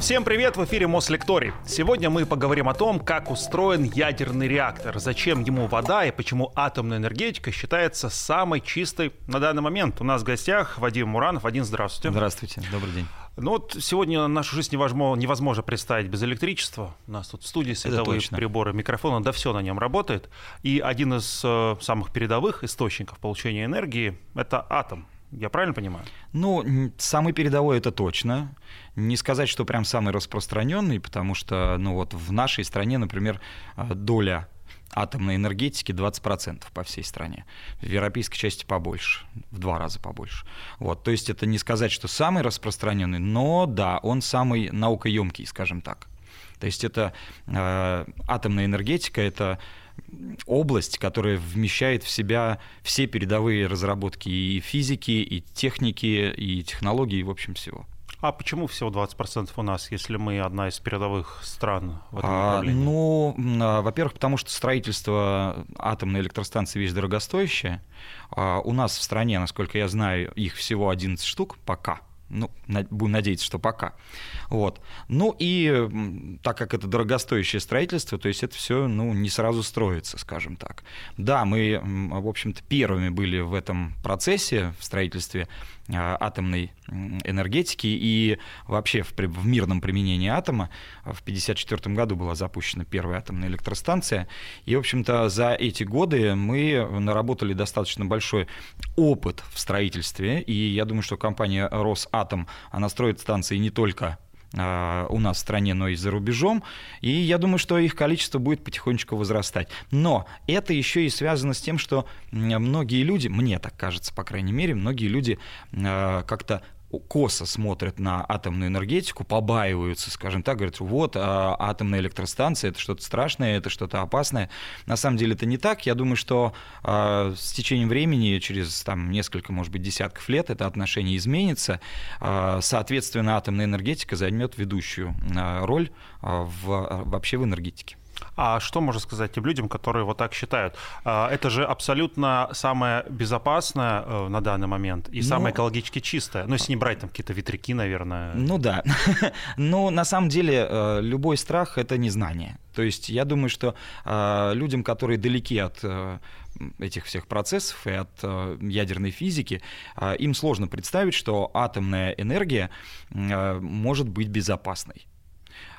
Всем привет, в эфире Мослекторий. Сегодня мы поговорим о том, как устроен ядерный реактор, зачем ему вода и почему атомная энергетика считается самой чистой на данный момент. У нас в гостях Вадим Муранов. Вадим, здравствуйте. Здравствуйте, добрый день. Ну вот сегодня нашу жизнь невозможно, невозможно представить без электричества. У нас тут в студии световые приборы, микрофоны, да все на нем работает. И один из э, самых передовых источников получения энергии – это атом. Я правильно понимаю? Ну, самый передовой это точно. Не сказать, что прям самый распространенный, потому что, ну вот в нашей стране, например, а, доля атомной энергетики 20% по всей стране. В европейской части побольше, в два раза побольше. Вот, то есть это не сказать, что самый распространенный, но да, он самый наукоемкий, скажем так. То есть это э, атомная энергетика, это область, которая вмещает в себя все передовые разработки и физики, и техники, и технологий, в общем, всего. А почему всего 20% у нас, если мы одна из передовых стран в этом а, направлении? Ну, а, во-первых, потому что строительство атомной электростанции вещь дорогостоящая. А у нас в стране, насколько я знаю, их всего 11 штук пока – ну, будем надеяться, что пока. Вот. Ну и так как это дорогостоящее строительство, то есть это все ну, не сразу строится, скажем так. Да, мы, в общем-то, первыми были в этом процессе, в строительстве а, атомной энергетики и вообще в, в мирном применении атома. В 1954 году была запущена первая атомная электростанция. И, в общем-то, за эти годы мы наработали достаточно большой опыт в строительстве. И я думаю, что компания «Росатом», она строит станции не только а, у нас в стране, но и за рубежом. И я думаю, что их количество будет потихонечку возрастать. Но это еще и связано с тем, что многие люди, мне так кажется, по крайней мере, многие люди а, как-то косо смотрят на атомную энергетику, побаиваются, скажем так, говорят, вот а, атомная электростанция это что-то страшное, это что-то опасное. На самом деле это не так. Я думаю, что а, с течением времени, через там, несколько, может быть, десятков лет, это отношение изменится. А, соответственно, атомная энергетика займет ведущую а, роль а, в, вообще в энергетике. А что можно сказать тем людям, которые вот так считают? А, это же абсолютно самое безопасное э, на данный момент и ну, самое экологически чистое. Ну, если не брать там какие-то ветряки, наверное. Ну да. Но на самом деле э, любой страх — это незнание. То есть я думаю, что э, людям, которые далеки от этих всех процессов и от ядерной физики, им сложно представить, что атомная энергия может быть безопасной.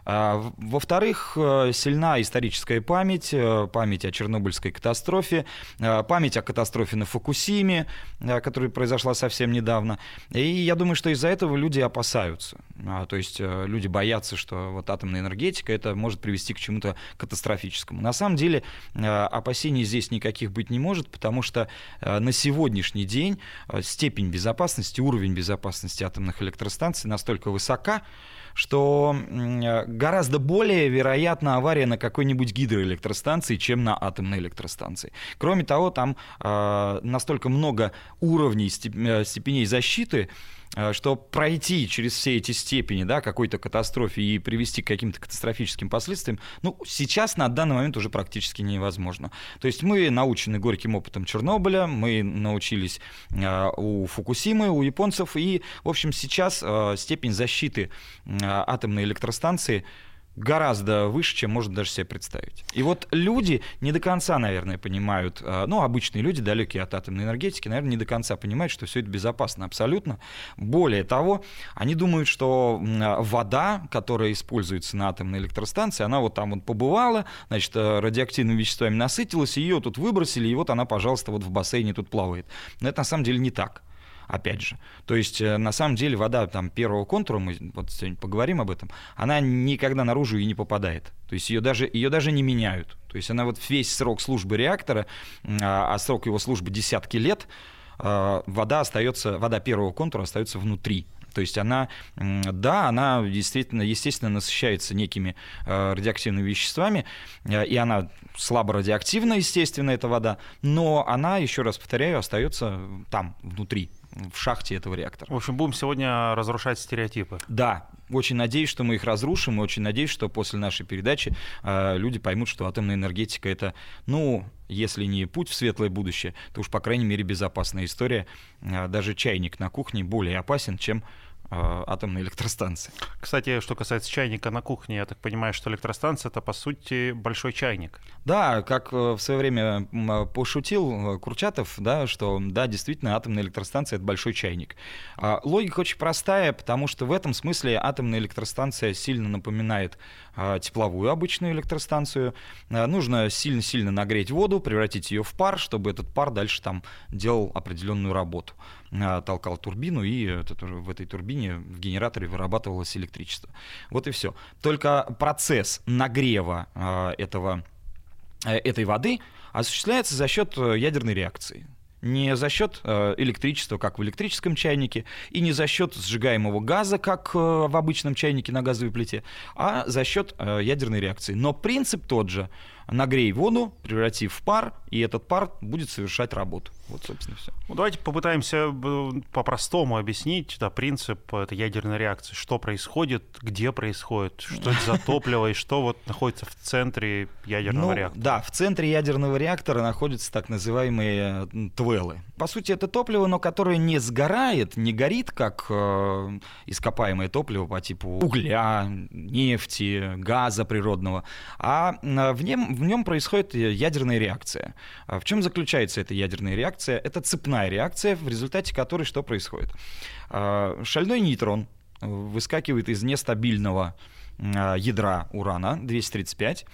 А, во-вторых, э, сильна историческая память, э, память о Чернобыльской катастрофе, э, память о катастрофе на Фукусиме, которая произошла совсем недавно. И я думаю, что из-за этого люди опасаются. А, то есть люди боятся, что вот атомная энергетика это может привести к чему-то катастрофическому. На самом деле опасений здесь никаких быть не может, потому что на сегодняшний день степень безопасности, уровень безопасности атомных электростанций настолько высока, что гораздо более вероятна авария на какой-нибудь гидроэлектростанции, чем на атомной электростанции. Кроме того, там э, настолько много уровней э, степеней защиты, Э, что пройти через все эти степени да, какой-то катастрофе и привести к каким-то катастрофическим последствиям, ну, сейчас на данный момент уже практически невозможно. То есть мы научены горьким опытом Чернобыля, мы научились э, у Фукусимы, у японцев, и, в общем, сейчас э, степень защиты атомной электростанции гораздо выше, чем можно даже себе представить. И вот люди не до конца, наверное, понимают, э, ну, обычные люди, далекие от атомной энергетики, наверное, не до конца понимают, что все это безопасно абсолютно. Более того, они думают, что вода, которая используется на атомной электростанции, она вот там вот побывала, значит, э, радиоактивными веществами насытилась, ее тут выбросили, и вот она, пожалуйста, вот в бассейне тут плавает. Но это на самом деле не так опять же. То есть, э, на самом деле, вода там, первого контура, мы вот сегодня поговорим об этом, она никогда наружу и не попадает. То есть ее даже, ее даже не меняют. То есть она вот весь срок службы реактора, а, а срок его службы десятки лет, а, вода остается, вода первого контура остается внутри. То есть она, да, она действительно, естественно, насыщается некими э, радиоактивными веществами, э, и она слабо радиоактивна, естественно, эта вода, но она, еще раз повторяю, остается там, внутри в шахте этого реактора. В общем, будем сегодня разрушать стереотипы. Да, очень надеюсь, что мы их разрушим, и очень надеюсь, что после нашей передачи э, люди поймут, что атомная энергетика это, ну, если не путь в светлое будущее, то уж, по крайней мере, безопасная история. Э, даже чайник на кухне более опасен, чем атомной электростанции. Кстати, что касается чайника на кухне, я так понимаю, что электростанция это по сути большой чайник. Да, как в свое время пошутил Курчатов, да, что да, действительно, атомная электростанция это большой чайник. А, логика очень простая, потому что в этом смысле атомная электростанция сильно напоминает тепловую обычную электростанцию. А, нужно сильно-сильно нагреть воду, превратить ее в пар, чтобы этот пар дальше там делал определенную работу. А, толкал турбину, и в этой турбине в генераторе вырабатывалось электричество. Вот и все. Только процесс нагрева этого, э, этой воды осуществляется за счет э, ядерной реакции не за счет э, электричества, как в электрическом чайнике, и не за счет сжигаемого газа, как э, в обычном чайнике на газовой плите, а за счет э, ядерной реакции. Но принцип тот же нагрей воду, превратив в пар, и этот пар будет совершать работу. Вот, собственно, все. Ну, давайте попытаемся э, по-простому объяснить да, принцип этой ядерной реакции. Что происходит, где происходит, что это за топливо и что вот находится в центре ядерного ну, реактора. Да, в центре ядерного реактора находятся так называемые твелы. По сути, это топливо, но которое не сгорает, не горит, как э, ископаемое топливо по типу угля, нефти, газа природного, а в нем, в нем происходит ядерная реакция. А в чем заключается эта ядерная реакция? Это цепная реакция, в результате которой что происходит? А, шальной нейтрон выскакивает из нестабильного ядра урана 235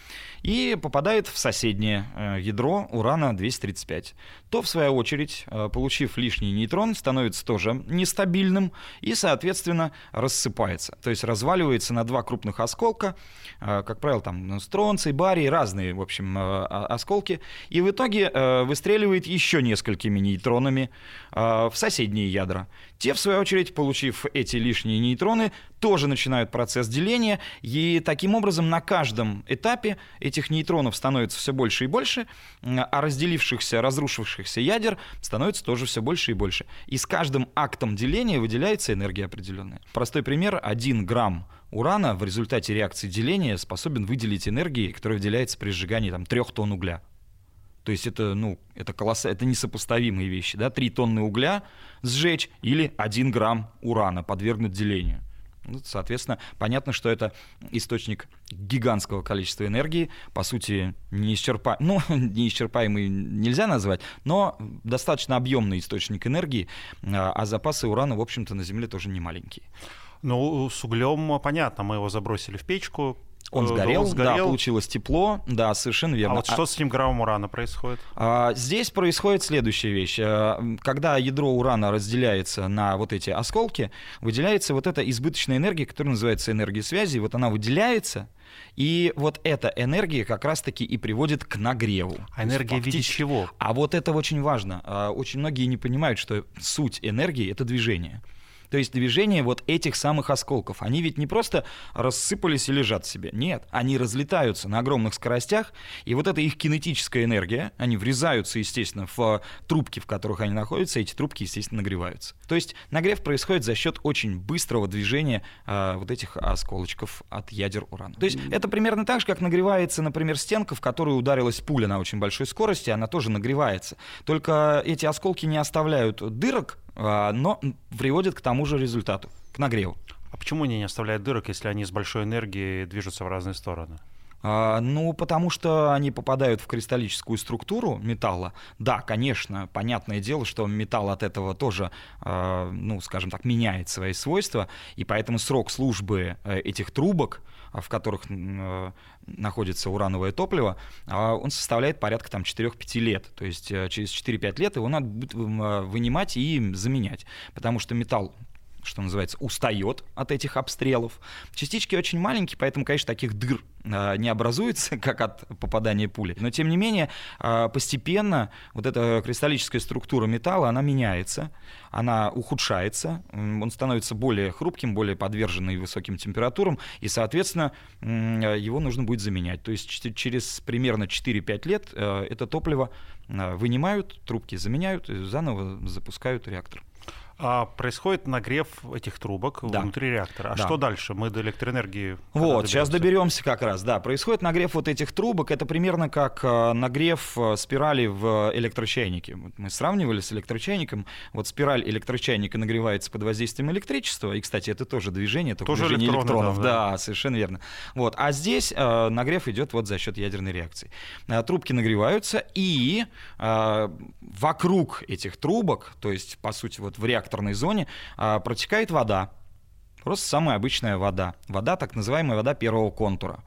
и попадает в соседнее э, ядро урана-235. То, в свою очередь, э, получив лишний нейтрон, становится тоже нестабильным и, соответственно, рассыпается. То есть разваливается на два крупных осколка, э, как правило, там ну, стронций, барий, разные, в общем, осколки, и в итоге выстреливает еще несколькими нейтронами в соседние ядра. Те, в свою очередь, получив эти лишние нейтроны, тоже начинают процесс деления, и таким образом на каждом этапе этих нейтронов становится все больше и больше, а разделившихся, разрушившихся ядер становится тоже все больше и больше. И с каждым актом деления выделяется энергия определенная. Простой пример. Один грамм урана в результате реакции деления способен выделить энергии, которая выделяется при сжигании там, трех тонн угля. То есть это, ну, это колоссально, это несопоставимые вещи, да, 3 тонны угля сжечь или 1 грамм урана подвергнуть делению. Ну, соответственно, понятно, что это источник гигантского количества энергии, по сути, неисчерпа... ну, неисчерпаемый нельзя назвать, но достаточно объемный источник энергии, а, а запасы урана, в общем-то, на Земле тоже не маленькие. Ну, с углем понятно, мы его забросили в печку, он э, сгорел, он сгорел, да, получилось тепло, да, совершенно верно. А вот что а, с этим граммом урана происходит? А, здесь происходит следующая вещь. А, когда ядро урана разделяется на вот эти осколки, выделяется вот эта избыточная энергия, которая называется энергия связи, вот она выделяется, и вот эта энергия как раз-таки и приводит к нагреву. А энергия в виде чего? А вот это очень важно. А, очень многие не понимают, что суть энергии — это движение. То есть движение вот этих самых осколков. Они ведь не просто рассыпались и лежат себе. Нет, они разлетаются на огромных скоростях, и вот эта их кинетическая энергия, они врезаются, естественно, в трубки, в которых они находятся, и эти трубки, естественно, нагреваются. То есть нагрев происходит за счет очень быстрого движения э, вот этих осколочков от ядер урана. То есть это примерно так же, как нагревается, например, стенка, в которую ударилась пуля на очень большой скорости, она тоже нагревается. Только эти осколки не оставляют дырок но приводит к тому же результату, к нагреву. А почему они не оставляют дырок, если они с большой энергией движутся в разные стороны? А, ну, потому что они попадают в кристаллическую структуру металла. Да, конечно, понятное дело, что металл от этого тоже, а, ну, скажем так, меняет свои свойства, и поэтому срок службы э, этих трубок, в которых э, находится урановое топливо, он составляет порядка там 4-5 лет. То есть э, через 4-5 лет его надо будет вынимать и заменять, потому что металл что называется, устает от этих обстрелов. Частички очень маленькие, поэтому, конечно, таких дыр а, не образуется, как от попадания пули. Но, тем не менее, а, постепенно вот эта кристаллическая структура металла, она меняется, она ухудшается, он становится более хрупким, более подверженный высоким температурам, и, соответственно, его нужно будет заменять. То есть через примерно 4-5 лет это топливо вынимают, трубки заменяют, и заново запускают реактор. А происходит нагрев этих трубок да. внутри реактора. А да. что дальше? Мы до электроэнергии. Вот, сейчас доберемся как раз. Да, происходит нагрев вот этих трубок. Это примерно как э, нагрев э, спирали в электрочайнике. Вот мы сравнивали с электрочайником. Вот спираль электрочайника нагревается под воздействием электричества. И, кстати, это тоже движение, только тоже движение электронов. Да. да, совершенно верно. Вот. А здесь э, нагрев идет вот за счет ядерной реакции. Э, трубки нагреваются, и э, вокруг этих трубок, то есть, по сути, вот в реакторе реакторной зоне а, протекает вода. Просто самая обычная вода. Вода, так называемая вода первого контура.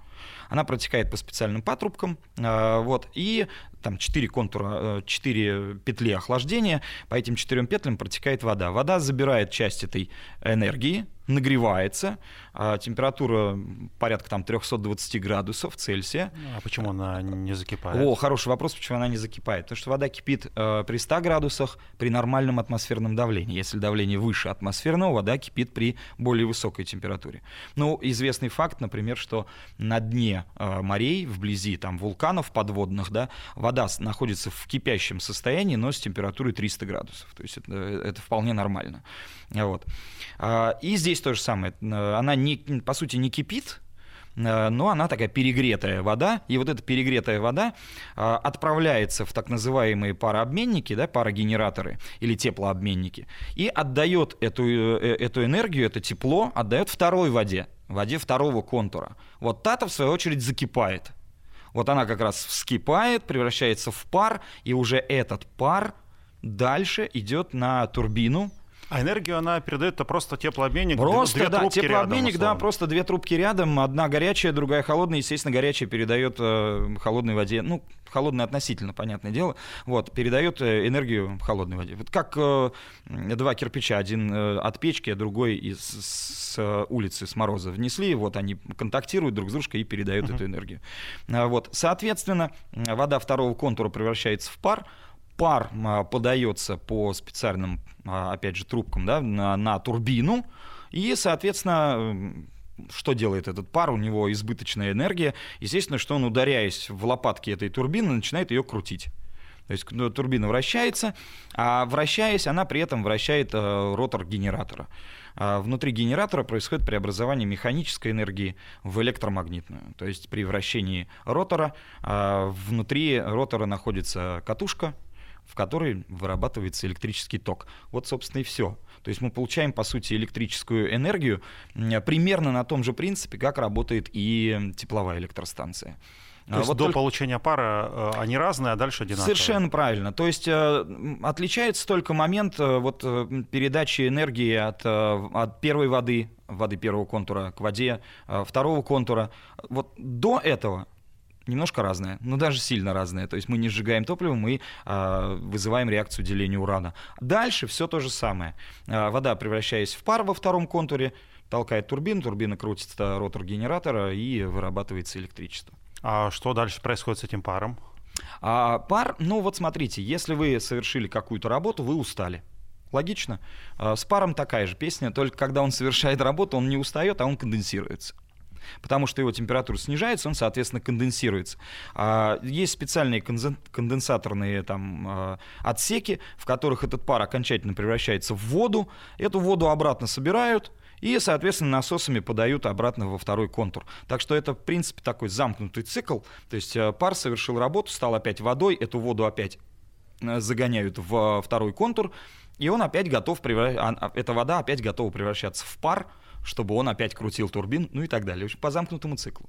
Она протекает по специальным патрубкам, а, вот, и там 4 контура, 4 э, петли охлаждения, по этим четырем петлям протекает вода. Вода забирает часть этой энергии, нагревается, а температура порядка там 320 градусов Цельсия. А почему она не закипает? О, хороший вопрос, почему она не закипает. Потому что вода кипит э, при 100 градусах при нормальном атмосферном давлении. Если давление выше атмосферного, вода кипит при более высокой температуре. Ну, известный факт, например, что на дне э, морей, вблизи там вулканов подводных, да, вода находится в кипящем состоянии, но с температурой 300 градусов. То есть это, это вполне нормально. Вот. А, и здесь то же самое. Она, не, по сути, не кипит, но она такая перегретая вода, и вот эта перегретая вода отправляется в так называемые парообменники, да, парогенераторы или теплообменники, и отдает эту, э, эту энергию, это тепло, отдает второй воде, воде второго контура. Вот та-то, в свою очередь, закипает. Вот она как раз вскипает, превращается в пар, и уже этот пар дальше идет на турбину, а энергию она передает это просто теплообменник. Просто, две да, теплообменник, рядом, да, просто две трубки рядом, одна горячая, другая холодная. Естественно, горячая передает э, холодной воде, ну, холодная относительно, понятное дело, вот, передает э, энергию холодной воде. Вот как э, два кирпича, один э, от печки, а другой из с, с улицы, с мороза внесли, вот они контактируют друг с дружкой и передают uh-huh. эту энергию. А, вот, соответственно, вода второго контура превращается в пар, пар а, подается по специальным, опять же, трубкам да, на, на турбину, и, соответственно, что делает этот пар? У него избыточная энергия. Естественно, что он, ударяясь в лопатки этой турбины, начинает ее крутить. То есть ну, турбина вращается, а вращаясь, она при этом вращает э, ротор генератора. А внутри генератора происходит преобразование механической энергии в электромагнитную. То есть при вращении ротора э, внутри ротора находится катушка, в которой вырабатывается электрический ток. Вот, собственно, и все. То есть мы получаем, по сути, электрическую энергию примерно на том же принципе, как работает и тепловая электростанция. То есть вот до только... получения пара э, они разные, а дальше одинаковые. Совершенно правильно. То есть э, отличается только момент э, вот, передачи энергии от, от первой воды, воды первого контура к воде второго контура. Вот до этого немножко разное, но даже сильно разное. То есть мы не сжигаем топливо, мы э, вызываем реакцию деления урана. Дальше все то же самое. Э, вода, превращаясь в пар во втором контуре, толкает турбину, турбина крутится ротор генератора и вырабатывается электричество. А что дальше происходит с этим паром? А, пар, ну вот смотрите, если вы совершили какую-то работу, вы устали. Логично. С паром такая же песня, только когда он совершает работу, он не устает, а он конденсируется потому что его температура снижается, он, соответственно, конденсируется. А, есть специальные конденсаторные там, а, отсеки, в которых этот пар окончательно превращается в воду. Эту воду обратно собирают, и, соответственно, насосами подают обратно во второй контур. Так что это, в принципе, такой замкнутый цикл. То есть э, пар совершил работу, стал опять водой, эту воду опять э, загоняют в второй контур, и он опять готов, превращаться, эта вода опять готова превращаться в пар, чтобы он опять крутил турбин, ну и так далее. По замкнутому циклу.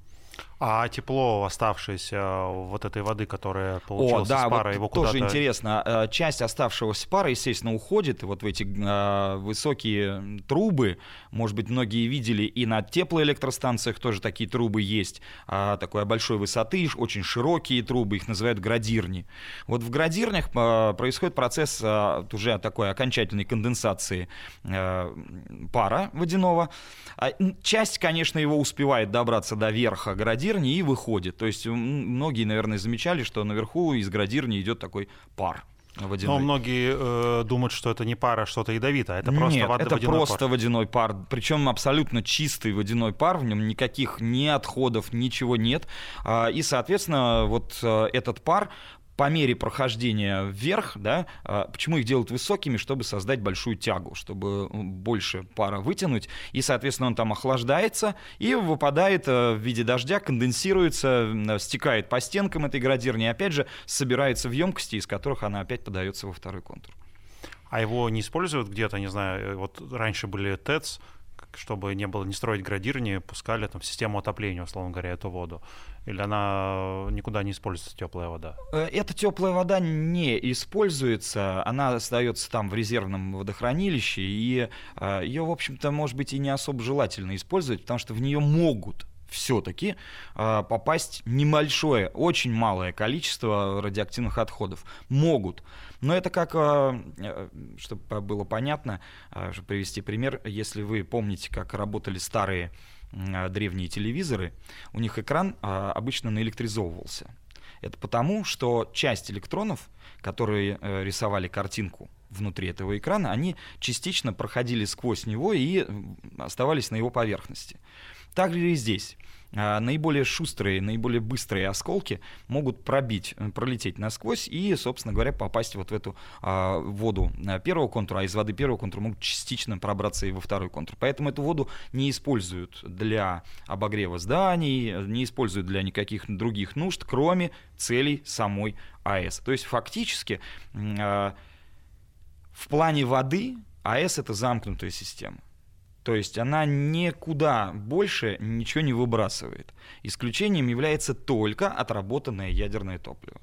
А тепло оставшееся вот этой воды, которая получилась О, да, из пара, вот его тоже интересно. Э, часть оставшегося пара, естественно, уходит вот в эти э, высокие трубы. Может быть, многие видели и на теплоэлектростанциях тоже такие трубы есть. Э, такой большой высоты, очень широкие трубы, их называют градирни. Вот в градирнях э, происходит процесс э, уже такой окончательной конденсации э, пара водяного. А, часть, конечно, его успевает добраться до верха градирни и выходит. То есть многие, наверное, замечали, что наверху из градирни идет такой пар. Водяной. Но многие э, думают, что это не пар, а что-то ядовитое. Это просто Нет, вода, это водяной просто пар. водяной пар. Причем абсолютно чистый водяной пар, в нем никаких ни отходов, ничего нет. А, и, соответственно, вот э, этот пар по мере прохождения вверх, да, а, почему их делают высокими, чтобы создать большую тягу, чтобы больше пара вытянуть, и, соответственно, он там охлаждается и выпадает э, в виде дождя, конденсируется, стекает по стенкам этой градирни, и опять же собирается в емкости, из которых она опять подается во второй контур. А его не используют где-то, не знаю, э, вот раньше были ТЭЦ, чтобы не было не строить градирни, пускали там в систему отопления, условно говоря, эту воду. Или она никуда не используется, теплая вода? Э, эта теплая вода не используется, она остается там в резервном водохранилище, и э, ее, в общем-то, может быть, и не особо желательно использовать, потому что в нее могут все-таки э, попасть небольшое, очень малое количество радиоактивных отходов. Могут. Но это как, э, чтобы было понятно, чтобы привести пример, если вы помните, как работали старые а, древние телевизоры, у них экран а, обычно наэлектризовывался. Это потому, что часть электронов, которые э, рисовали картинку внутри этого экрана, они частично проходили сквозь него и оставались на его поверхности. Так же и здесь. А, наиболее шустрые, наиболее быстрые осколки могут пробить, э, пролететь насквозь и, собственно говоря, попасть вот в эту а, воду э, первого контура, а из воды первого контура могут частично пробраться и во второй контур. Поэтому эту воду не используют для обогрева зданий, не используют для никаких других нужд, кроме целей самой АЭС. То есть фактически э, в плане воды АЭС это замкнутая система. То есть она никуда больше ничего не выбрасывает. Исключением является только отработанное ядерное топливо.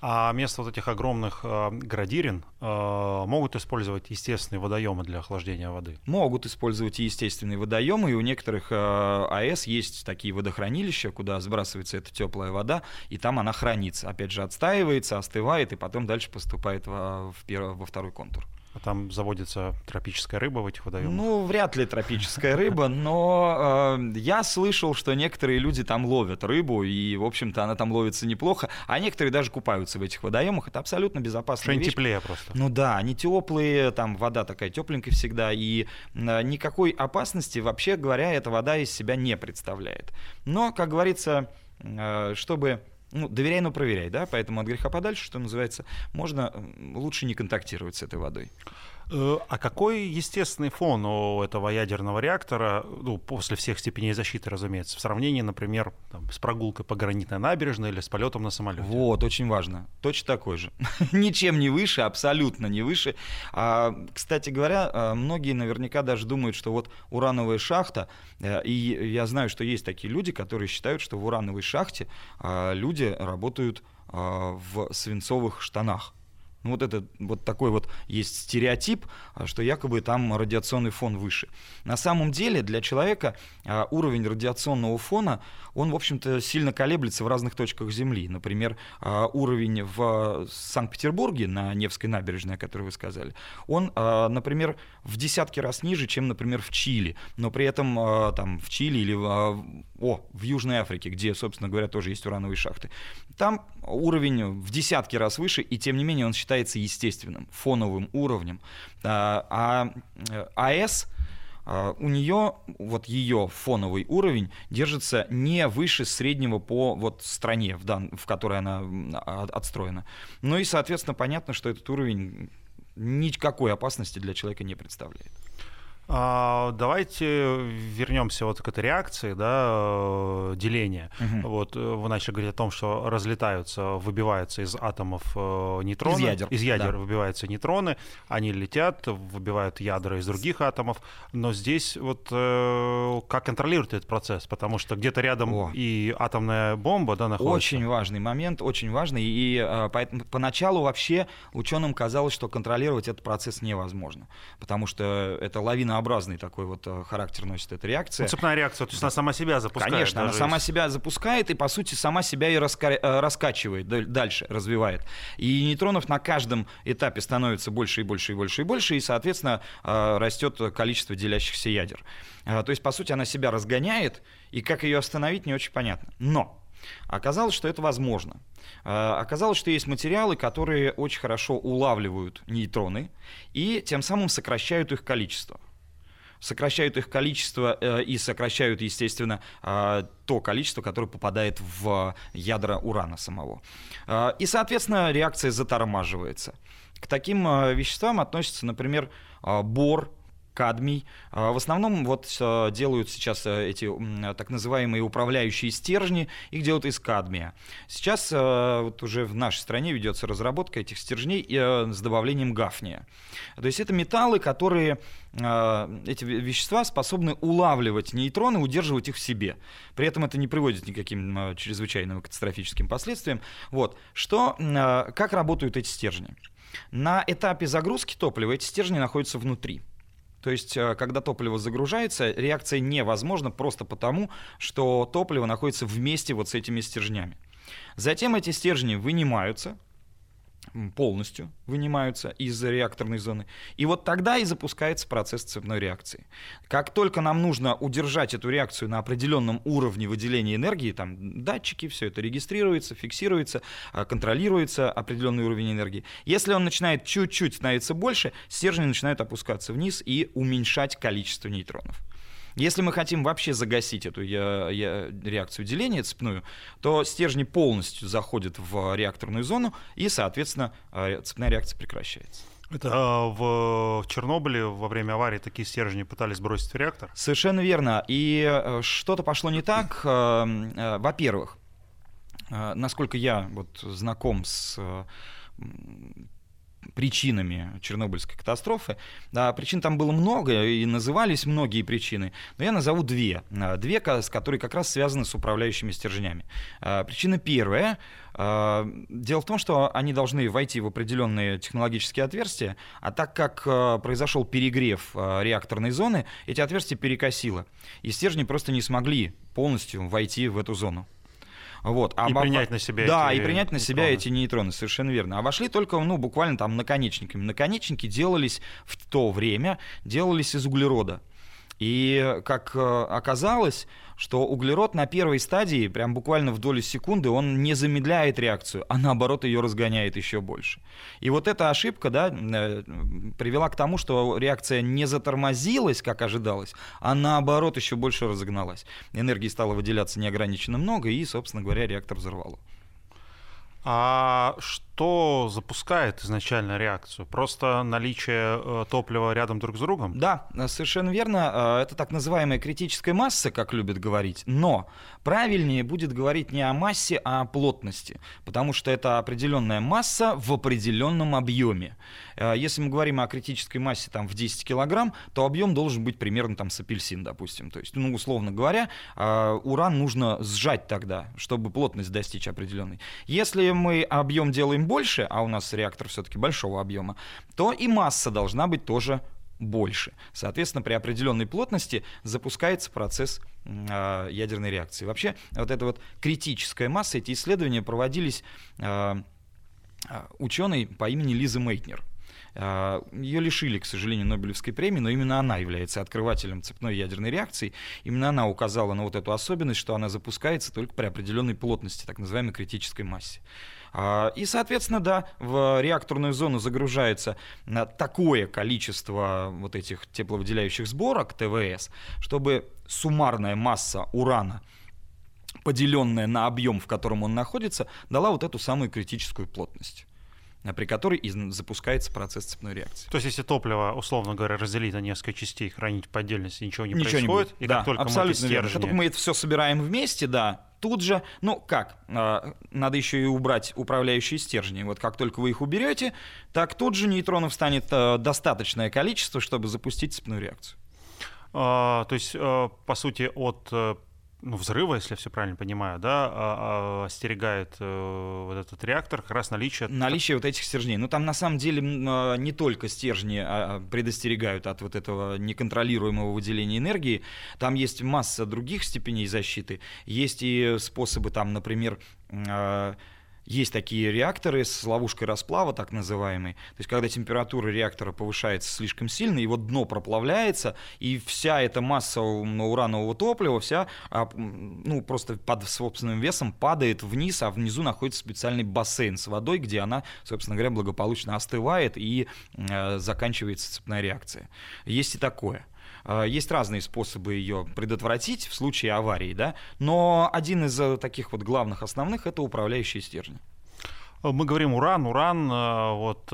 А вместо вот этих огромных э, градирин э, могут использовать естественные водоемы для охлаждения воды? Могут использовать естественные водоемы, и у некоторых э, АЭС есть такие водохранилища, куда сбрасывается эта теплая вода, и там она хранится. Опять же, отстаивается, остывает, и потом дальше поступает во, в перв... во второй контур. А там заводится тропическая рыба в этих водоемах? Ну, вряд ли тропическая рыба, но э, я слышал, что некоторые люди там ловят рыбу, и, в общем-то, она там ловится неплохо, а некоторые даже купаются в этих водоемах. Это абсолютно безопасно. Что теплее просто. Ну да, они теплые, там вода такая тепленькая всегда, и э, никакой опасности, вообще говоря, эта вода из себя не представляет. Но, как говорится, э, чтобы ну, доверяй, но проверяй, да, поэтому от греха подальше, что называется, можно лучше не контактировать с этой водой. Э, а какой естественный фон у этого ядерного реактора, ну, после всех степеней защиты, разумеется, в сравнении, например, там, с прогулкой по гранитной набережной или с полетом на самолете? Вот, очень важно. Точно такой же. Ничем не выше, абсолютно не выше. А, кстати говоря, а, многие наверняка даже думают, что вот урановая шахта, э, и я знаю, что есть такие люди, которые считают, что в урановой шахте люди работают в свинцовых штанах. Ну, вот это вот такой вот есть стереотип, а, что якобы там радиационный фон выше. На самом деле для человека а, уровень радиационного фона, он, в общем-то, сильно колеблется в разных точках Земли. Например, а, уровень в Санкт-Петербурге на Невской набережной, о которой вы сказали, он, например, в десятки раз ниже, чем, например, в Чили. Но при этом там в Чили или о, в Южной Африке, где, собственно говоря, тоже есть урановые шахты, там уровень в десятки раз выше, и тем не менее он считается естественным, фоновым уровнем. А, а э, АЭС а, у нее вот ее фоновый уровень держится не выше среднего по вот стране, в, дан, в которой она отстроена. Ну и, соответственно, понятно, что этот уровень никакой опасности для человека не представляет. А, давайте вернемся вот к этой реакции, да, э, деления. Угу. Вот э, вы начали говорить о том, что разлетаются, выбиваются из атомов э, нейтроны. Из ядер. Из ядер да. выбиваются нейтроны, они летят, выбивают ядра из других атомов. Но здесь вот как контролирует этот процесс? Потому что где-то рядом О. и атомная бомба, да, находится. Очень важный момент, очень важный. И поэтому поначалу вообще ученым казалось, что контролировать этот процесс невозможно. Потому что это лавина цепнообразный такой вот э, характер носит эта реакция. Ну, цепная реакция, то есть она сама себя запускает. Конечно, она сама себя запускает и, по сути, сама себя и раска... Э, раскачивает дальше, развивает. И нейтронов на каждом этапе становится больше и больше и больше и больше, и, соответственно, э, растет количество делящихся ядер. То есть, по сути, она себя разгоняет, и как ее остановить, не очень понятно. Но Оказалось, что это возможно. Оказалось, что есть материалы, которые очень хорошо улавливают нейтроны и тем самым сокращают их количество. Сокращают их количество э, и сокращают, естественно, э, то количество, которое попадает в ядра урана самого. Э, и, соответственно, реакция затормаживается. К таким э, веществам относятся, например, бор, кадмий. А, в основном вот а, делают сейчас а, эти так называемые управляющие стержни, их делают из кадмия. Сейчас вот уже в нашей стране ведется разработка этих стержней с добавлением гафния. То есть это металлы, которые эти вещества способны улавливать нейтроны, удерживать их в себе. При этом это не приводит к никаким чрезвычайным катастрофическим последствиям. Вот. Что, как работают эти стержни? На этапе загрузки топлива эти стержни находятся внутри. То есть, э, когда топливо загружается, реакция невозможна просто потому, что топливо находится вместе вот с этими стержнями. Затем эти стержни вынимаются, полностью вынимаются из реакторной зоны. И вот тогда и запускается процесс цепной реакции. Как только нам нужно удержать эту реакцию на определенном уровне выделения энергии, там датчики, все это регистрируется, фиксируется, а, контролируется определенный уровень энергии. Если он начинает чуть-чуть становиться больше, стержни начинают опускаться вниз и уменьшать количество нейтронов. Если мы хотим вообще загасить эту я, я, реакцию деления цепную, то стержни полностью заходят в реакторную зону, и, соответственно, э, цепная реакция прекращается. Это а, в Чернобыле во время аварии такие стержни пытались бросить в реактор? Совершенно верно. И э, что-то пошло не так. Э, во-первых, насколько я вот знаком с причинами Чернобыльской катастрофы. Да, причин там было много, и назывались многие причины, но я назову две. А, две, с которые как раз связаны с управляющими стержнями. А, причина первая. А, дело в том, что они должны войти в определенные технологические отверстия, а так как произошел перегрев реакторной зоны, эти отверстия перекосило, и стержни просто не смогли полностью войти в эту зону. Вот. А и об... принять на себя Да, эти и принять на себя эти нейтроны, совершенно верно. А вошли только, ну, буквально там наконечниками. Наконечники делались в то время, делались из углерода. И, как э, оказалось, что углерод на первой стадии, прям буквально в долю секунды, он не замедляет реакцию, а наоборот ее разгоняет еще больше. И вот эта ошибка да, э, привела к тому, что реакция не затормозилась, как ожидалось, а наоборот еще больше разогналась. Энергии стало выделяться неограниченно много, и, собственно говоря, реактор взорвало. А что запускает изначально реакцию? Просто наличие э, топлива рядом друг с другом? Да, совершенно верно. Э, это так называемая критическая масса, как любят говорить. Но правильнее будет говорить не о массе, а о плотности. Потому что это определенная масса в определенном объеме. Э, если мы говорим о критической массе там, в 10 килограмм, то объем должен быть примерно там, с апельсин, допустим. То есть, ну, условно говоря, уран нужно сжать тогда, чтобы плотность достичь определенной. Если мы объем делаем больше, а у нас реактор все-таки большого объема, то и масса должна быть тоже больше. Соответственно, при определенной плотности запускается процесс э, ядерной реакции. Вообще, вот эта вот критическая масса, эти исследования проводились э, ученой по имени Лиза Мейтнер. Ее лишили, к сожалению, Нобелевской премии, но именно она является открывателем цепной ядерной реакции. Именно она указала на вот эту особенность, что она запускается только при определенной плотности, так называемой критической массе. А, и, соответственно, да, в реакторную зону загружается а, такое количество вот этих тепловыделяющих сборок ТВС, чтобы суммарная масса урана поделенная на объем, в котором он находится, дала вот эту самую критическую плотность при которой запускается процесс цепной реакции. То есть, если топливо, условно говоря, разделить на несколько частей, хранить по отдельности, ничего не ничего происходит, не будет. и да, как только абсолютно мы эти стержни... Как только мы это все собираем вместе, да, тут же, ну как, э, надо еще и убрать управляющие стержни. Вот как только вы их уберете, так тут же нейтронов станет э, достаточное количество, чтобы запустить цепную реакцию. А, то есть, э, по сути, от ну, взрыва, если я все правильно понимаю, да, а, а, остерегает э, вот этот реактор как раз наличие... Наличие вот этих стержней. Ну, там на самом деле а, не только стержни предостерегают от вот этого неконтролируемого выделения энергии, там есть масса других степеней защиты, есть и способы там, например, есть такие реакторы с ловушкой расплава, так называемой. То есть, когда температура реактора повышается слишком сильно, его дно проплавляется, и вся эта масса уранового топлива, вся а, ну, просто под собственным весом падает вниз, а внизу находится специальный бассейн с водой, где она, собственно говоря, благополучно остывает и э, заканчивается цепная реакция. Есть и такое. Есть разные способы ее предотвратить в случае аварии, да, но один из таких вот главных основных это управляющие стержни. Мы говорим уран, уран, вот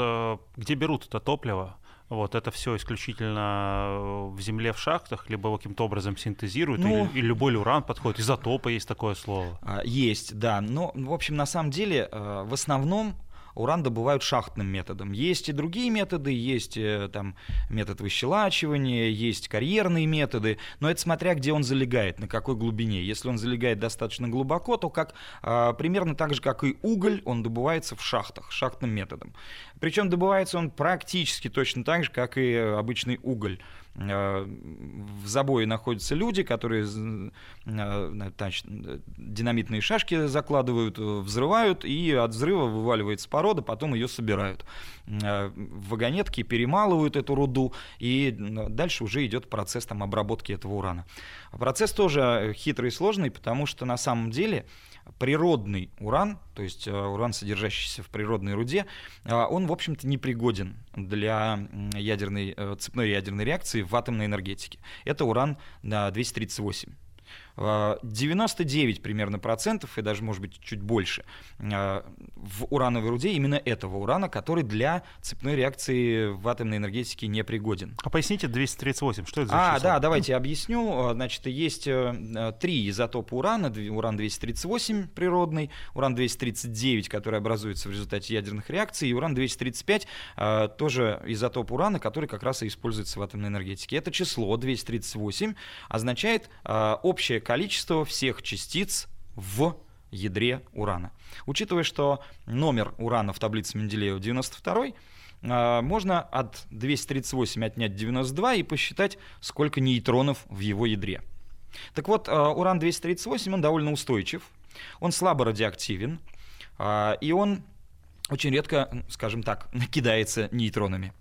где берут это топливо? Вот это все исключительно в земле в шахтах, либо его каким-то образом синтезируют, ну, или, или любой уран подходит. Изотопы есть такое слово. А, есть, да. Но, в общем, на самом деле, в основном уран добывают шахтным методом. Есть и другие методы, есть э, там метод выщелачивания, есть карьерные методы, но это смотря где он залегает, на какой глубине. Если он залегает достаточно глубоко, то как, а, примерно так же, как и уголь, он добывается в шахтах, шахтным методом. Причем добывается он практически точно так же, как и обычный уголь. Э, в забое находятся люди, которые э, значит, динамитные шашки закладывают, взрывают, и от взрыва вываливается порода, потом ее собирают. Э, в вагонетке перемалывают эту руду, и дальше уже идет процесс там, обработки этого урана. Процесс тоже хитрый и сложный, потому что на самом деле природный уран, то есть э, уран, содержащийся в природной руде, э, он, в общем-то, непригоден для ядерной, э, цепной ядерной реакции в атомной энергетике. Это уран 238. 99 а, примерно процентов, и даже, может быть, чуть больше, а, в урановой руде именно этого урана, который для цепной реакции в атомной энергетике не пригоден. А поясните 238, что это за А, число? да, давайте я объясню. А, значит, есть э, три изотопа урана. Уран-238 природный, уран-239, который образуется в результате ядерных реакций, и уран-235, тоже изотоп урана, который как раз и используется в атомной энергетике. Это число 238 означает общее количество всех частиц в ядре урана. Учитывая, что номер урана в таблице Менделеева 92, а, можно от 238 отнять 92 и посчитать, сколько нейтронов в его ядре. Так вот, а, уран-238, он довольно устойчив, он слабо радиоактивен, а, и он очень редко, скажем так, накидается нейтронами.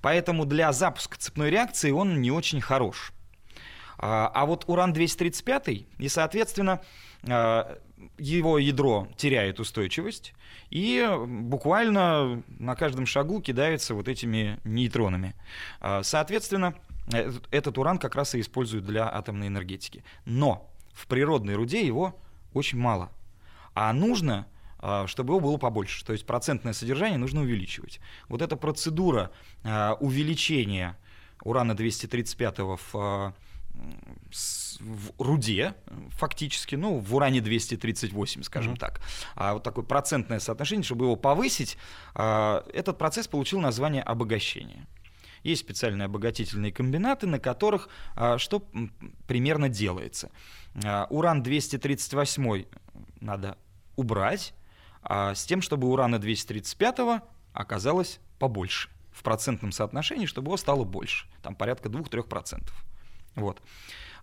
Поэтому для запуска цепной реакции он не очень хорош. А, а вот уран-235, и, соответственно, а, его ядро теряет устойчивость и буквально на каждом шагу кидается вот этими нейтронами. А, соответственно, этот уран как раз и используют для атомной энергетики. Но в природной руде его очень мало. А нужно чтобы его было побольше. То есть процентное содержание нужно увеличивать. Вот эта процедура увеличения урана-235 в в руде, фактически, ну, в уране 238, скажем mm-hmm. так. А вот такое процентное соотношение, чтобы его повысить, а, этот процесс получил название обогащения. Есть специальные обогатительные комбинаты, на которых а, что примерно делается. А, уран-238 надо убрать, с тем, чтобы урана-235 оказалось побольше в процентном соотношении, чтобы его стало больше, там порядка 2-3%. Вот.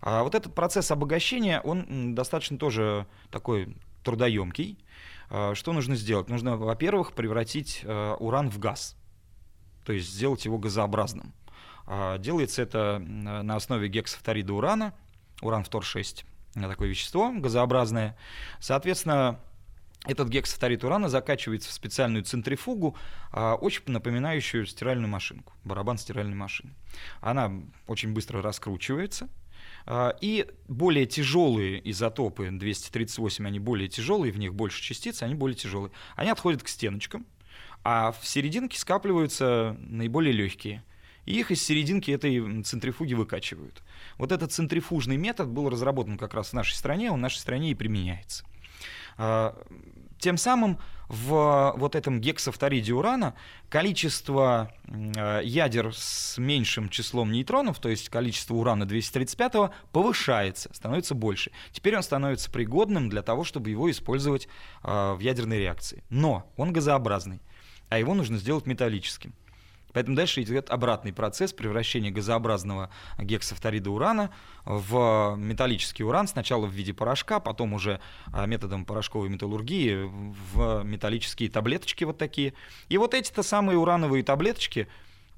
А вот этот процесс обогащения, он достаточно тоже такой трудоемкий. А, что нужно сделать? Нужно, во-первых, превратить э, уран в газ, то есть сделать его газообразным. А, делается это на основе гексафторида урана, уран-фтор-6, такое вещество газообразное. Соответственно, этот гексафторид урана закачивается в специальную центрифугу, очень напоминающую стиральную машинку, барабан стиральной машины. Она очень быстро раскручивается, а, и более тяжелые изотопы 238, они более тяжелые, в них больше частиц, они более тяжелые. Они отходят к стеночкам, а в серединке скапливаются наиболее легкие. И их из серединки этой центрифуги выкачивают. Вот этот центрифужный метод был разработан как раз в нашей стране, он в нашей стране и применяется. А, тем самым в вот этом гексафториде урана количество э, ядер с меньшим числом нейтронов, то есть количество урана-235, повышается, становится больше. Теперь он становится пригодным для того, чтобы его использовать э, в ядерной реакции. Но он газообразный, а его нужно сделать металлическим. Поэтому дальше идет обратный процесс превращения газообразного гексафторида урана в металлический уран, сначала в виде порошка, потом уже а, методом порошковой металлургии в металлические таблеточки вот такие. И вот эти-то самые урановые таблеточки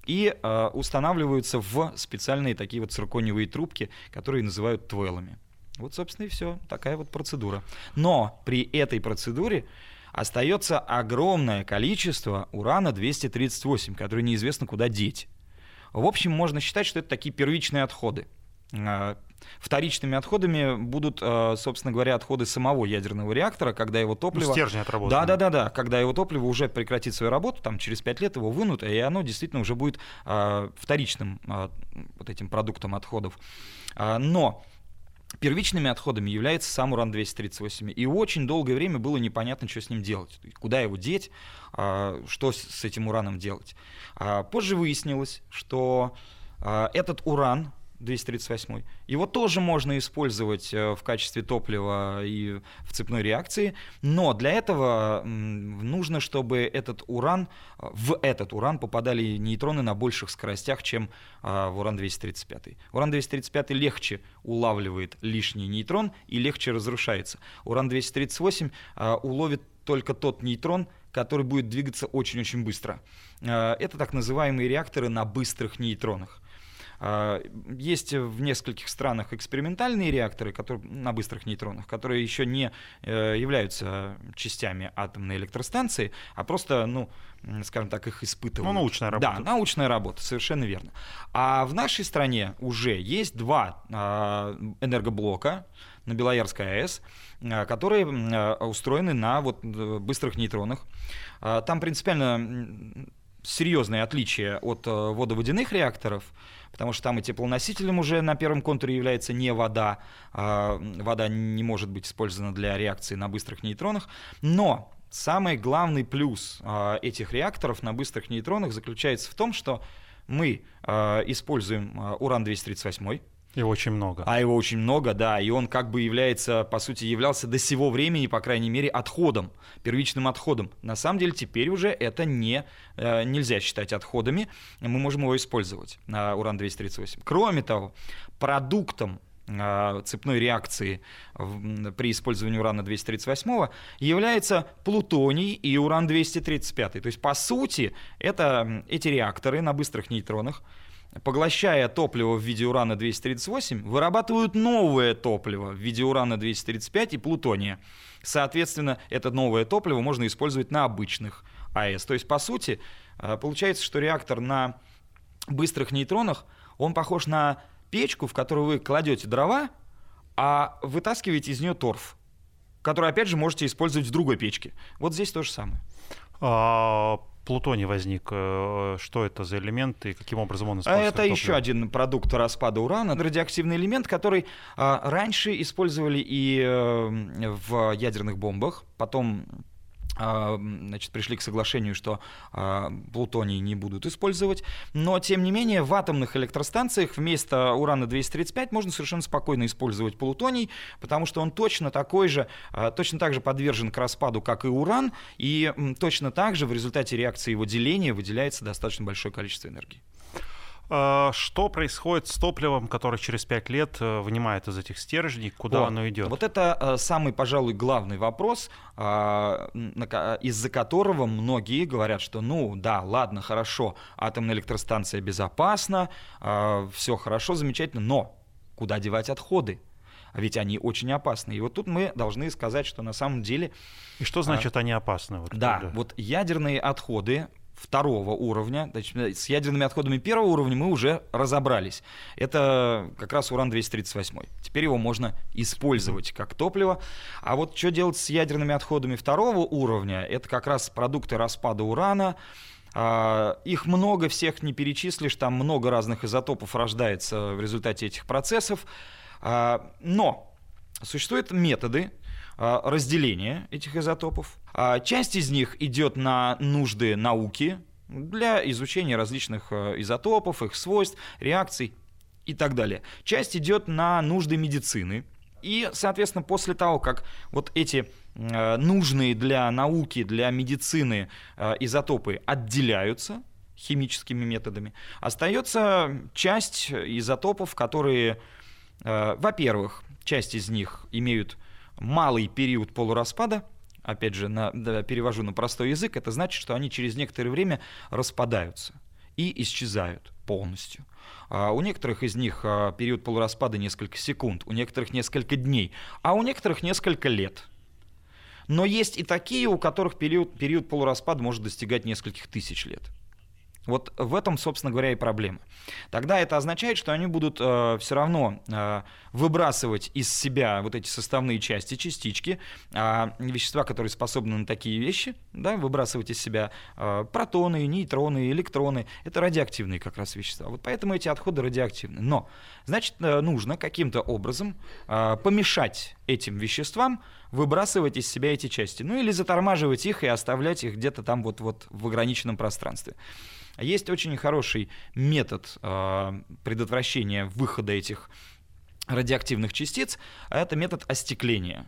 и э, устанавливаются в специальные такие вот циркониевые трубки, которые называют твелами. Вот, собственно, и все. Такая вот процедура. Но при этой процедуре остается огромное количество урана-238, который неизвестно куда деть. В общем, можно считать, что это такие первичные отходы. Вторичными отходами будут, собственно говоря, отходы самого ядерного реактора, когда его топливо... Ну, стержни отработаны. Да, да, да, да. Когда его топливо уже прекратит свою работу, там через 5 лет его вынут, и оно действительно уже будет вторичным вот этим продуктом отходов. Но Первичными отходами является сам уран-238. И очень долгое время было непонятно, что с ним делать. Куда его деть, а, что с этим ураном делать. А позже выяснилось, что а, этот уран 238. Его тоже можно использовать э, в качестве топлива и в цепной реакции, но для этого нужно, чтобы этот уран, э, в этот уран попадали нейтроны на больших скоростях, чем э, в уран-235. Уран-235 легче улавливает лишний нейтрон и легче разрушается. Уран-238 уловит только тот нейтрон, который будет двигаться очень-очень быстро. Это так называемые реакторы на быстрых нейтронах. А, есть в нескольких странах экспериментальные реакторы которые, на быстрых нейтронах, которые еще не э, являются частями атомной электростанции, а просто, ну, скажем так, их испытывают. Ну, научная работа. Да, научная работа, совершенно верно. А в нашей стране уже есть два а, энергоблока на Белоярской АЭС, а, которые устроены на вот э, быстрых нейтронах. Там принципиально серьезные отличия от э, водоводяных реакторов, потому что там и теплоносителем уже на первом контуре является не вода, а вода не может быть использована для реакции на быстрых нейтронах, но самый главный плюс а, этих реакторов на быстрых нейтронах заключается в том, что мы а, используем уран-238, его очень много. А его очень много, да. И он как бы является, по сути, являлся до сего времени, по крайней мере, отходом, первичным отходом. На самом деле теперь уже это не, э, нельзя считать отходами. Мы можем его использовать, на уран-238. Кроме того, продуктом э, цепной реакции при использовании урана-238 является плутоний и уран-235. То есть, по сути, это эти реакторы на быстрых нейтронах, поглощая топливо в виде урана-238, вырабатывают новое топливо в виде урана-235 и плутония. Соответственно, это новое топливо можно использовать на обычных АЭС. То есть, по сути, э, получается, что реактор на быстрых нейтронах, он похож на печку, в которую вы кладете дрова, а вытаскиваете из нее торф, который, опять же, можете использовать в другой печке. Вот здесь то же самое. А, плутоний возник. Э, что это за элемент и каким образом он используется? Это еще один продукт распада урана, радиоактивный элемент, который а, раньше использовали и э, в ядерных бомбах, потом а, значит, пришли к соглашению, что а, плутоний не будут использовать. Но, тем не менее, в атомных электростанциях вместо урана-235 можно совершенно спокойно использовать плутоний, потому что он точно такой же, а, точно так же подвержен к распаду, как и уран, и точно так же в результате реакции его деления выделяется достаточно большое количество энергии. А, что происходит с топливом, которое через 5 лет э, вынимает из этих стержней, куда вот. оно идет? Вот это э, самый, пожалуй, главный вопрос, а, из-за которого многие говорят, что ну да, ладно, хорошо, атомная электростанция безопасна, а, все хорошо, замечательно, но куда девать отходы? А ведь они очень опасны. И вот тут мы должны сказать, что на самом деле... И что значит а, они опасны? Вот да, когда? вот ядерные отходы второго уровня, значит, с ядерными отходами первого уровня мы уже разобрались. Это как раз уран-238. Теперь его можно использовать как топливо. А вот что делать с ядерными отходами второго уровня, это как раз продукты распада урана, а, их много, всех не перечислишь, там много разных изотопов рождается в результате этих процессов. А, но существуют методы, а, разделения этих изотопов. А часть из них идет на нужды науки для изучения различных а, изотопов, их свойств, реакций и так далее. Часть идет на нужды медицины. И, соответственно, после того, как вот эти нужные для науки, для медицины изотопы отделяются химическими методами, остается часть изотопов, которые, во-первых, часть из них имеют малый период полураспада, опять же, на, да, перевожу на простой язык, это значит, что они через некоторое время распадаются и исчезают полностью. А у некоторых из них а, период полураспада несколько секунд, у некоторых несколько дней, а у некоторых несколько лет. Но есть и такие, у которых период, период полураспада может достигать нескольких тысяч лет. Вот в этом, собственно говоря, и проблема. Тогда это означает, что они будут э, все равно э, выбрасывать из себя вот эти составные части, частички, э, вещества, которые способны на такие вещи, да, выбрасывать из себя э, протоны, нейтроны, электроны. Это радиоактивные как раз вещества. Вот поэтому эти отходы радиоактивны. Но, значит, э, нужно каким-то образом э, помешать этим веществам выбрасывать из себя эти части. Ну или затормаживать их и оставлять их где-то там вот, вот в ограниченном пространстве. Есть очень хороший метод э, предотвращения выхода этих радиоактивных частиц, а это метод остекления.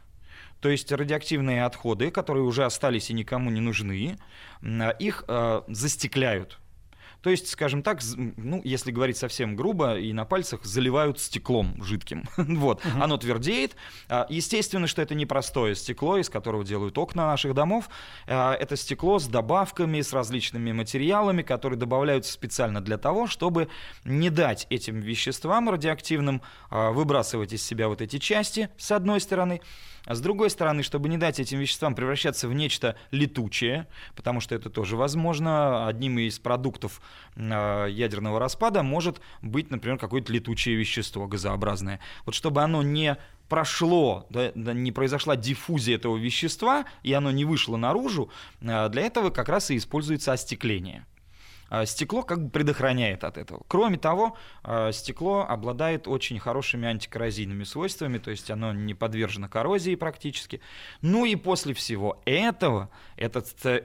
То есть радиоактивные отходы, которые уже остались и никому не нужны, их э, застекляют. То есть, скажем так, ну, если говорить совсем грубо, и на пальцах заливают стеклом жидким. вот, uh-huh. оно твердеет. А, естественно, что это не простое стекло, из которого делают окна наших домов. А, это стекло с добавками, с различными материалами, которые добавляются специально для того, чтобы не дать этим веществам радиоактивным а, выбрасывать из себя вот эти части, с одной стороны, а с другой стороны, чтобы не дать этим веществам превращаться в нечто летучее, потому что это тоже возможно, одним из продуктов э, ядерного распада может быть, например, какое-то летучее вещество газообразное. Вот чтобы оно не прошло, да, не произошла диффузия этого вещества, и оно не вышло наружу, э, для этого как раз и используется остекление. А стекло как бы предохраняет от этого. Кроме того, а, стекло обладает очень хорошими антикоррозийными свойствами, то есть оно не подвержено коррозии практически. Ну и после всего этого этот, э,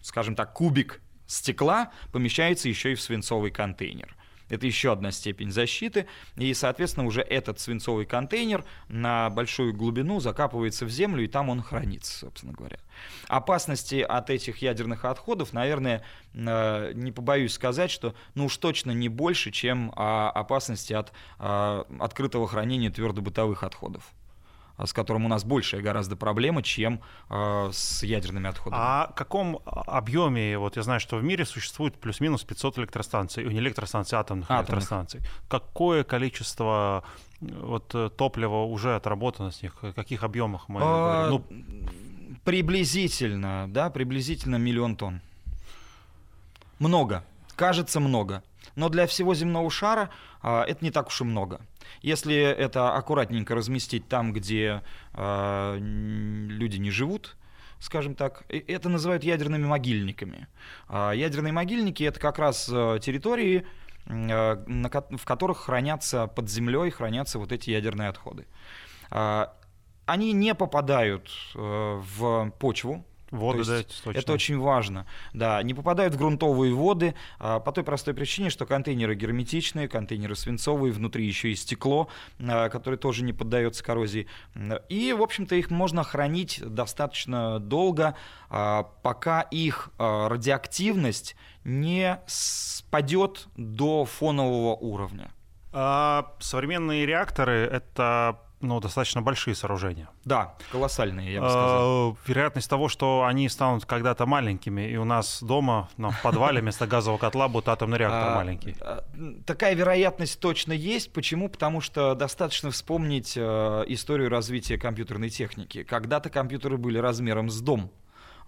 скажем так, кубик стекла помещается еще и в свинцовый контейнер. Это еще одна степень защиты. И, соответственно, уже этот свинцовый контейнер на большую глубину закапывается в землю, и там он хранится, собственно говоря. Опасности от этих ядерных отходов, наверное, э, не побоюсь сказать, что ну уж точно не больше, чем а, опасности от а, открытого хранения твердобытовых отходов. А, с которым у нас большая гораздо проблема, чем э, с ядерными отходами. А в каком объеме, вот я знаю, что в мире существует плюс-минус 500 электростанций, не электростанций, а атомных, атомных. электростанций. Какое количество вот, э, топлива уже отработано с них? В каких объемах мы а, Ну... Приблизительно, да, приблизительно миллион тонн. Много, кажется много. Но для всего земного шара а, это не так уж и много. Если это аккуратненько разместить там, где э, люди не живут, скажем так, это называют ядерными могильниками. А ядерные могильники это как раз э, территории, э, в которых хранятся под землей хранятся вот эти ядерные отходы. А, они не попадают в почву, Воды, да, это, это очень важно. Да, не попадают в грунтовые воды а, по той простой причине, что контейнеры герметичные, контейнеры свинцовые, внутри еще и стекло, а, которое тоже не поддается коррозии. И, в общем-то, их можно хранить достаточно долго, а, пока их а, радиоактивность не спадет до фонового уровня. А, современные реакторы — это ну, достаточно большие сооружения. Да, колоссальные, я бы сказал. А, вероятность того, что они станут когда-то маленькими, и у нас дома, ну, в подвале вместо газового котла будет атомный реактор а, маленький. А, такая вероятность точно есть. Почему? Потому что достаточно вспомнить э, историю развития компьютерной техники. Когда-то компьютеры были размером с дом.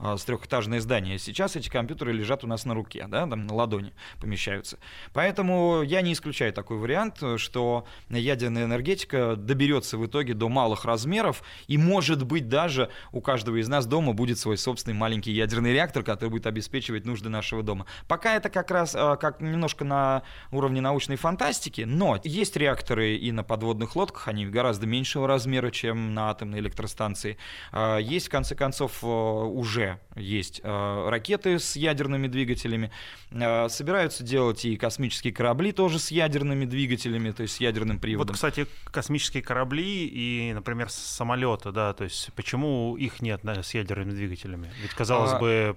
А, с трехэтажное здание. Сейчас эти компьютеры лежат у нас на руке, да, там на ладони помещаются. Поэтому я не исключаю такой вариант, что ядерная энергетика доберется в итоге до малых размеров, и может быть даже у каждого из нас дома будет свой собственный маленький ядерный реактор, который будет обеспечивать нужды нашего дома. Пока это как раз а, как немножко на уровне научной фантастики, но есть реакторы и на подводных лодках, они гораздо меньшего размера, чем на атомной электростанции. А, есть, в конце концов, уже есть э, ракеты с ядерными двигателями, э, собираются делать и космические корабли тоже с ядерными двигателями, то есть с ядерным приводом. Вот, кстати, космические корабли и, например, самолеты, да, то есть почему их нет да, с ядерными двигателями? Ведь, казалось а... бы,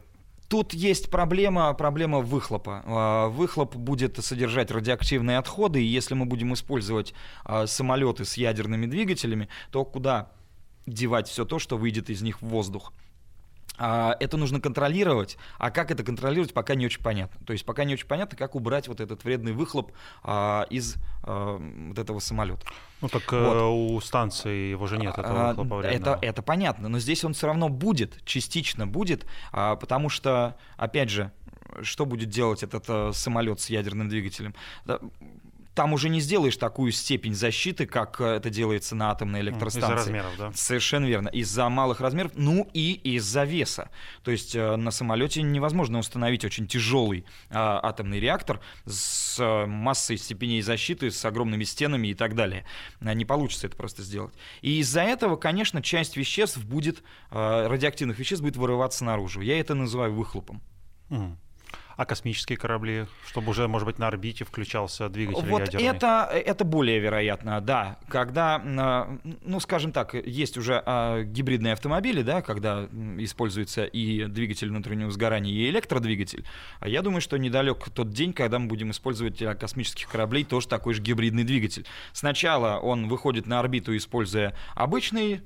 Тут есть проблема, проблема выхлопа. А, выхлоп будет содержать радиоактивные отходы, и если мы будем использовать самолеты с ядерными двигателями, то куда девать все то, что выйдет из них в воздух? А, это нужно контролировать, а как это контролировать, пока не очень понятно. То есть пока не очень понятно, как убрать вот этот вредный выхлоп а, из а, вот этого самолета. Ну так э, вот. у станции его же нет, этого а, выхлопа вредного. Это, это понятно, но здесь он все равно будет, частично будет, а, потому что, опять же, что будет делать этот э, самолет с ядерным двигателем? Там уже не сделаешь такую степень защиты, как э, это делается на атомной электростанции. Из-за размеров, да? Совершенно верно. Из-за малых размеров, ну и из-за веса. То есть э, на самолете невозможно установить очень тяжелый а, атомный реактор с а, массой степеней защиты, с огромными стенами и так далее. Не получится это просто сделать. И из-за этого, конечно, часть веществ будет, а, радиоактивных веществ будет вырываться наружу. Я это называю выхлопом. Mm а космические корабли, чтобы уже, может быть, на орбите включался двигатель вот ядерный? Это, это более вероятно, да. Когда, ну, скажем так, есть уже а, гибридные автомобили, да, когда используется и двигатель внутреннего сгорания, и электродвигатель. А я думаю, что недалек тот день, когда мы будем использовать для космических кораблей тоже такой же гибридный двигатель. Сначала он выходит на орбиту, используя обычный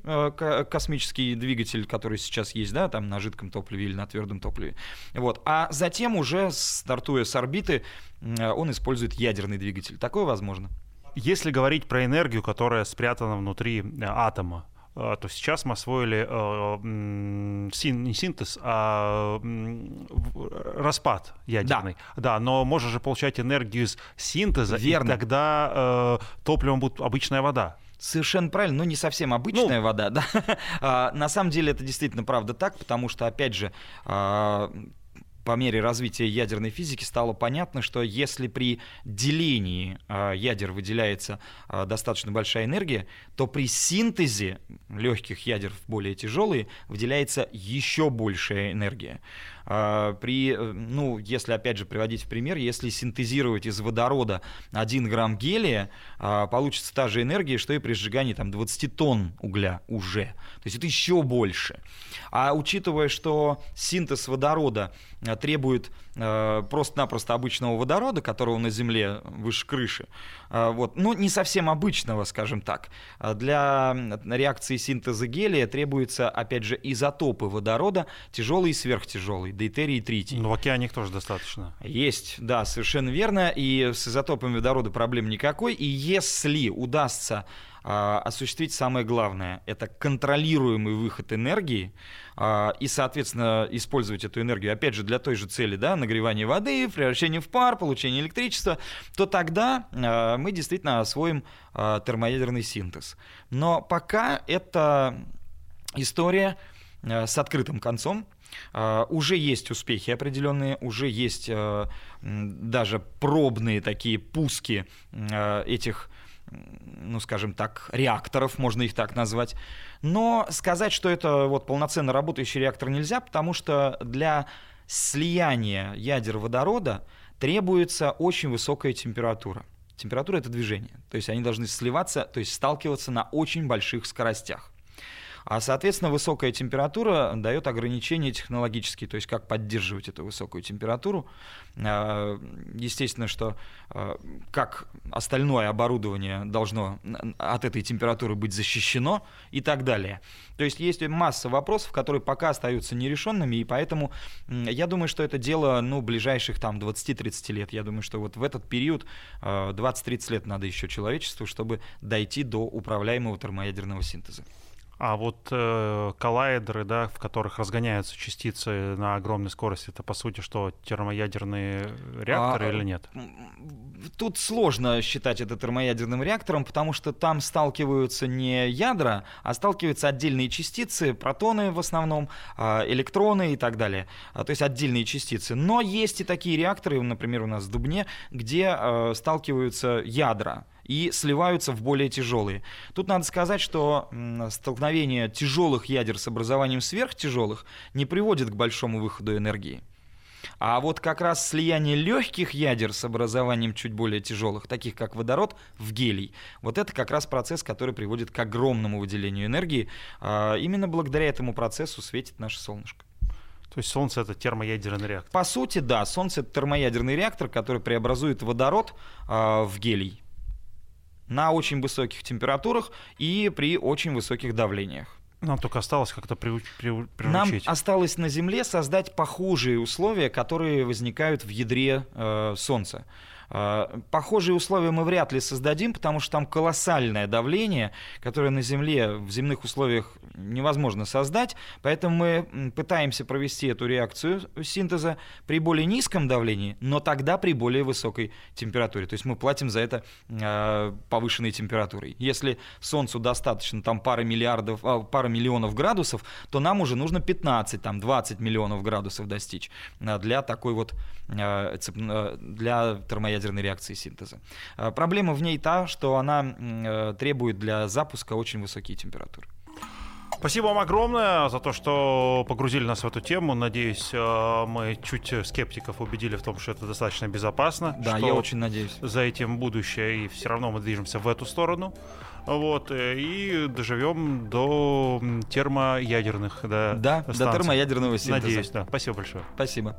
космический двигатель, который сейчас есть, да, там на жидком топливе или на твердом топливе. Вот. А затем уже уже стартуя с орбиты, он использует ядерный двигатель. Такое возможно. Если говорить про энергию, которая спрятана внутри э, атома, э, то сейчас мы освоили э, син, не синтез, а распад ядерный. Да. да, но можно же получать энергию из синтеза, Верно. и тогда э, топливом будет обычная вода. Совершенно правильно, но не совсем обычная ну, вода, да. а, на самом деле это действительно правда так, потому что, опять же, а, по мере развития ядерной физики стало понятно, что если при делении э, ядер выделяется э, достаточно большая энергия, то при синтезе легких ядер в более тяжелые выделяется еще большая энергия. А, при, э, ну, если опять же приводить в пример, если синтезировать из водорода 1 грамм гелия, а, получится та же энергия, что и при сжигании там, 20 тонн угля уже. То есть это еще больше. А учитывая, что синтез водорода э, требует просто-напросто обычного водорода, которого на Земле выше крыши, вот, ну, не совсем обычного, скажем так. Для реакции синтеза гелия требуются, опять же, изотопы водорода, тяжелый и сверхтяжелый дейтерий и тритий. Но в океане их тоже достаточно. Есть, да, совершенно верно. И с изотопами водорода проблем никакой. И если удастся а, осуществить самое главное, это контролируемый выход энергии, а, и, соответственно, использовать эту энергию, опять же, для той же цели, да, нагревания воды, превращения в пар, получения электричества, то тогда а, мы действительно освоим термоядерный синтез. Но пока это история с открытым концом, уже есть успехи определенные, уже есть даже пробные такие пуски этих ну, скажем так, реакторов, можно их так назвать. Но сказать, что это вот полноценно работающий реактор нельзя, потому что для слияния ядер водорода требуется очень высокая температура. Температура — это движение. То есть они должны сливаться, то есть сталкиваться на очень больших скоростях. А, соответственно, высокая температура дает ограничения технологические, то есть как поддерживать эту высокую температуру. А, естественно, что а, как остальное оборудование должно от этой температуры быть защищено и так далее. То есть есть масса вопросов, которые пока остаются нерешенными, и поэтому я думаю, что это дело ну, ближайших там 20-30 лет. Я думаю, что вот в этот период 20-30 лет надо еще человечеству, чтобы дойти до управляемого термоядерного синтеза. А вот э, коллайдеры, да, в которых разгоняются частицы на огромной скорости, это по сути что, термоядерные реакторы а, или нет? Тут сложно считать это термоядерным реактором, потому что там сталкиваются не ядра, а сталкиваются отдельные частицы, протоны в основном, э, электроны и так далее. А, то есть отдельные частицы. Но есть и такие реакторы, например, у нас в Дубне, где э, сталкиваются ядра и сливаются в более тяжелые. Тут надо сказать, что столкновение тяжелых ядер с образованием сверхтяжелых не приводит к большому выходу энергии. А вот как раз слияние легких ядер с образованием чуть более тяжелых, таких как водород, в гелий, вот это как раз процесс, который приводит к огромному выделению энергии. А именно благодаря этому процессу светит наше солнышко. То есть Солнце это термоядерный реактор? По сути, да. Солнце это термоядерный реактор, который преобразует водород э, в гелий на очень высоких температурах и при очень высоких давлениях. Нам только осталось как-то приу, приучить. Нам осталось на Земле создать похожие условия, которые возникают в ядре э, Солнца. А, похожие условия мы вряд ли создадим, потому что там колоссальное давление, которое на Земле в земных условиях невозможно создать, поэтому мы пытаемся провести эту реакцию синтеза при более низком давлении, но тогда при более высокой температуре. То есть мы платим за это а, повышенной температурой. Если Солнцу достаточно там пары миллиардов, а, пара миллионов градусов, то нам уже нужно 15, там 20 миллионов градусов достичь для такой вот для термоядерной реакции синтеза. Проблема в ней та, что она э, требует для запуска очень высокие температуры. Спасибо вам огромное за то, что погрузили нас в эту тему. Надеюсь, э, мы чуть скептиков убедили в том, что это достаточно безопасно. Да, я очень надеюсь. За этим будущее, и все равно мы движемся в эту сторону. Вот, э, и доживем до термоядерных да, да, до термоядерного синтеза. Надеюсь, да. Спасибо большое. Спасибо.